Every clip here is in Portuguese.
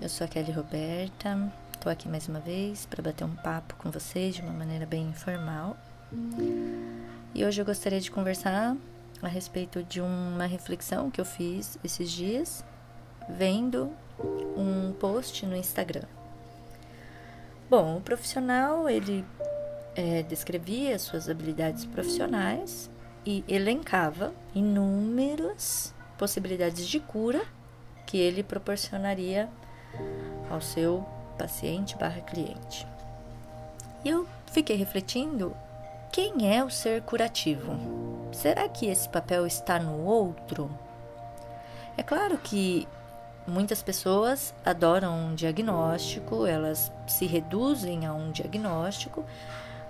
eu sou a Kelly Roberta, estou aqui mais uma vez para bater um papo com vocês de uma maneira bem informal. E hoje eu gostaria de conversar a respeito de uma reflexão que eu fiz esses dias, vendo um post no Instagram. Bom, o profissional ele é, descrevia suas habilidades profissionais e elencava inúmeras possibilidades de cura que ele proporcionaria ao seu paciente barra cliente. E eu fiquei refletindo quem é o ser curativo? Será que esse papel está no outro? É claro que muitas pessoas adoram um diagnóstico, elas se reduzem a um diagnóstico,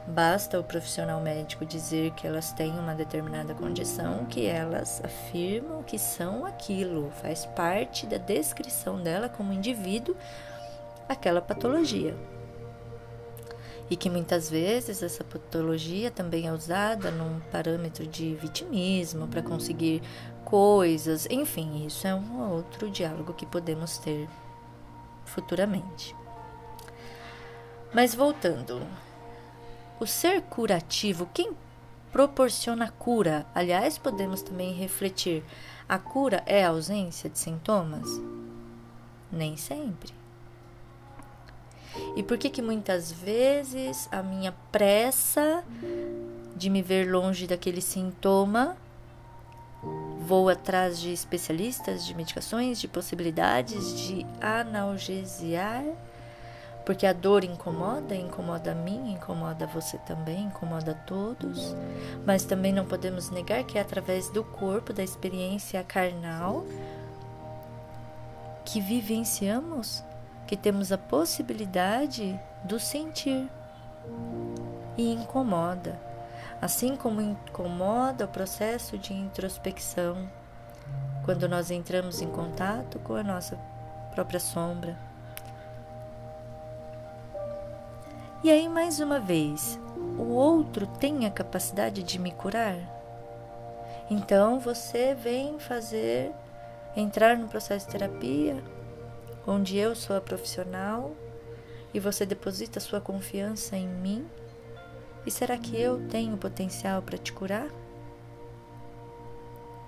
Basta o profissional médico dizer que elas têm uma determinada condição que elas afirmam que são aquilo, faz parte da descrição dela como indivíduo aquela patologia. E que muitas vezes essa patologia também é usada num parâmetro de vitimismo para conseguir coisas, enfim, isso é um outro diálogo que podemos ter futuramente. Mas voltando, o ser curativo, quem proporciona cura? Aliás, podemos também refletir: a cura é a ausência de sintomas? Nem sempre. E por que que muitas vezes a minha pressa de me ver longe daquele sintoma vou atrás de especialistas, de medicações, de possibilidades de analgesiar porque a dor incomoda, incomoda a mim, incomoda você também, incomoda a todos. Mas também não podemos negar que é através do corpo, da experiência carnal, que vivenciamos, que temos a possibilidade do sentir. E incomoda. Assim como incomoda o processo de introspecção, quando nós entramos em contato com a nossa própria sombra E aí, mais uma vez, o outro tem a capacidade de me curar? Então você vem fazer, entrar no processo de terapia, onde eu sou a profissional e você deposita sua confiança em mim? E será que eu tenho potencial para te curar?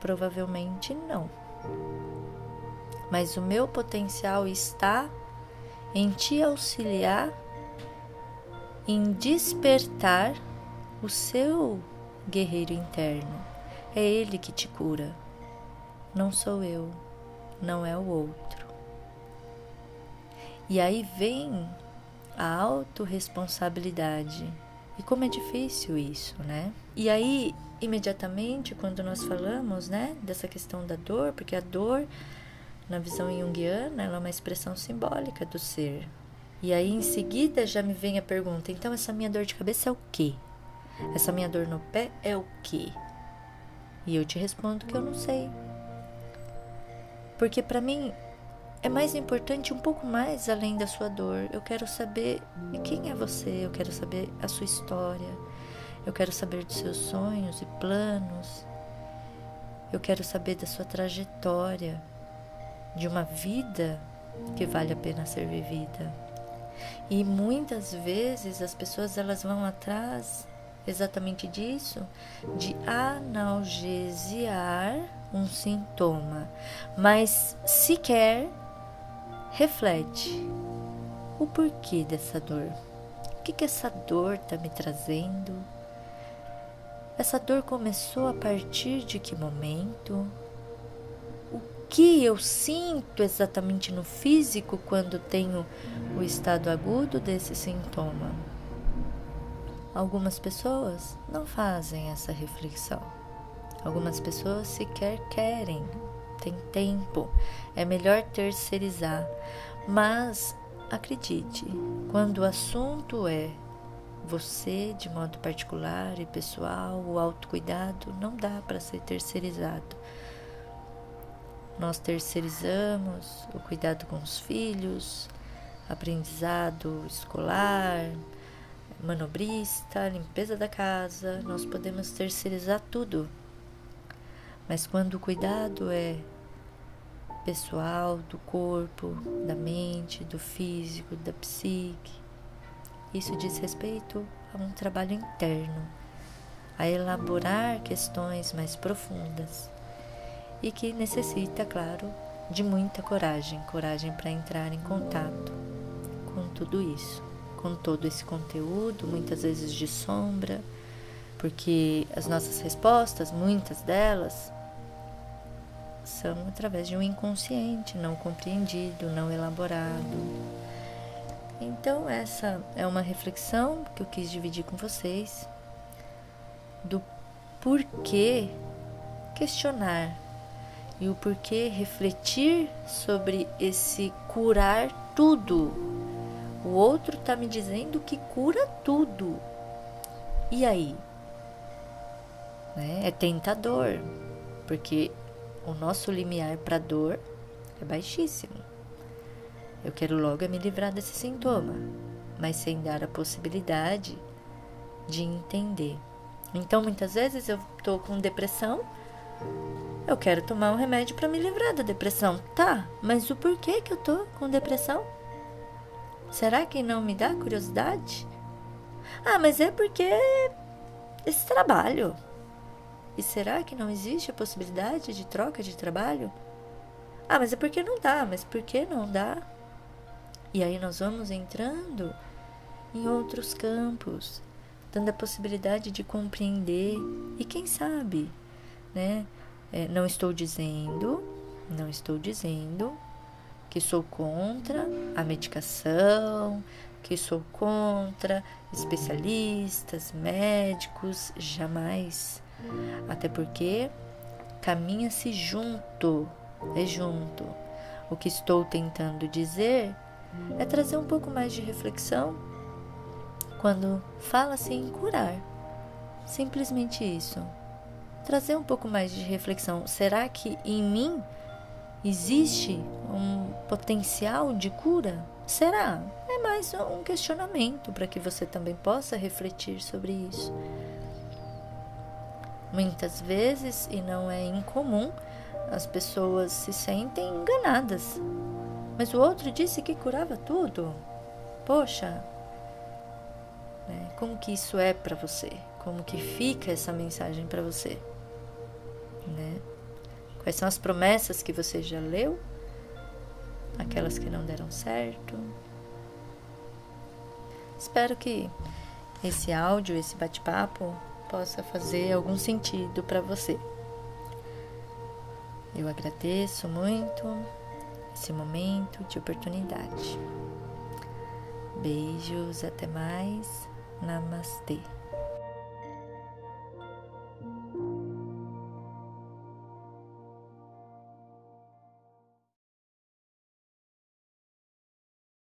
Provavelmente não. Mas o meu potencial está em te auxiliar em despertar o seu guerreiro interno. É ele que te cura, não sou eu, não é o outro. E aí vem a autorresponsabilidade. E como é difícil isso, né? E aí, imediatamente, quando nós falamos, né, dessa questão da dor, porque a dor, na visão junguiana, ela é uma expressão simbólica do ser, e aí em seguida já me vem a pergunta: então essa minha dor de cabeça é o quê? Essa minha dor no pé é o quê? E eu te respondo que eu não sei. Porque para mim é mais importante um pouco mais além da sua dor. Eu quero saber quem é você, eu quero saber a sua história. Eu quero saber dos seus sonhos e planos. Eu quero saber da sua trajetória, de uma vida que vale a pena ser vivida. E muitas vezes as pessoas elas vão atrás exatamente disso, de analgesiar um sintoma, mas sequer reflete o porquê dessa dor. O que, que essa dor está me trazendo? Essa dor começou a partir de que momento? Que eu sinto exatamente no físico quando tenho o estado agudo desse sintoma. Algumas pessoas não fazem essa reflexão. Algumas pessoas sequer querem, tem tempo, é melhor terceirizar. Mas acredite, quando o assunto é você de modo particular e pessoal, o autocuidado não dá para ser terceirizado. Nós terceirizamos o cuidado com os filhos, aprendizado escolar, manobrista, limpeza da casa, nós podemos terceirizar tudo. Mas quando o cuidado é pessoal, do corpo, da mente, do físico, da psique. Isso diz respeito a um trabalho interno, a elaborar questões mais profundas e que necessita, claro, de muita coragem coragem para entrar em contato com tudo isso, com todo esse conteúdo, muitas vezes de sombra, porque as nossas respostas, muitas delas, são através de um inconsciente não compreendido, não elaborado. Então, essa é uma reflexão que eu quis dividir com vocês do porquê questionar e o porquê refletir sobre esse curar tudo. O outro está me dizendo que cura tudo. E aí? Né? É tentador, porque o nosso limiar para dor é baixíssimo. Eu quero logo é me livrar desse sintoma, mas sem dar a possibilidade de entender. Então, muitas vezes eu estou com depressão, eu quero tomar um remédio para me livrar da depressão. Tá, mas o porquê que eu tô com depressão? Será que não me dá curiosidade? Ah, mas é porque esse trabalho. E será que não existe a possibilidade de troca de trabalho? Ah, mas é porque não dá, mas por que não dá? E aí nós vamos entrando em outros campos, dando a possibilidade de compreender e quem sabe, né? É, não estou dizendo, não estou dizendo que sou contra a medicação, que sou contra especialistas, médicos, jamais. Até porque caminha-se junto, é junto. O que estou tentando dizer é trazer um pouco mais de reflexão quando fala-se em curar. Simplesmente isso. Trazer um pouco mais de reflexão. Será que em mim existe um potencial de cura? Será? É mais um questionamento para que você também possa refletir sobre isso. Muitas vezes, e não é incomum, as pessoas se sentem enganadas. Mas o outro disse que curava tudo. Poxa, né? como que isso é para você? Como que fica essa mensagem para você? Né? Quais são as promessas que você já leu? Aquelas que não deram certo? Espero que esse áudio, esse bate-papo possa fazer algum sentido para você. Eu agradeço muito esse momento de oportunidade. Beijos, até mais. Namastê.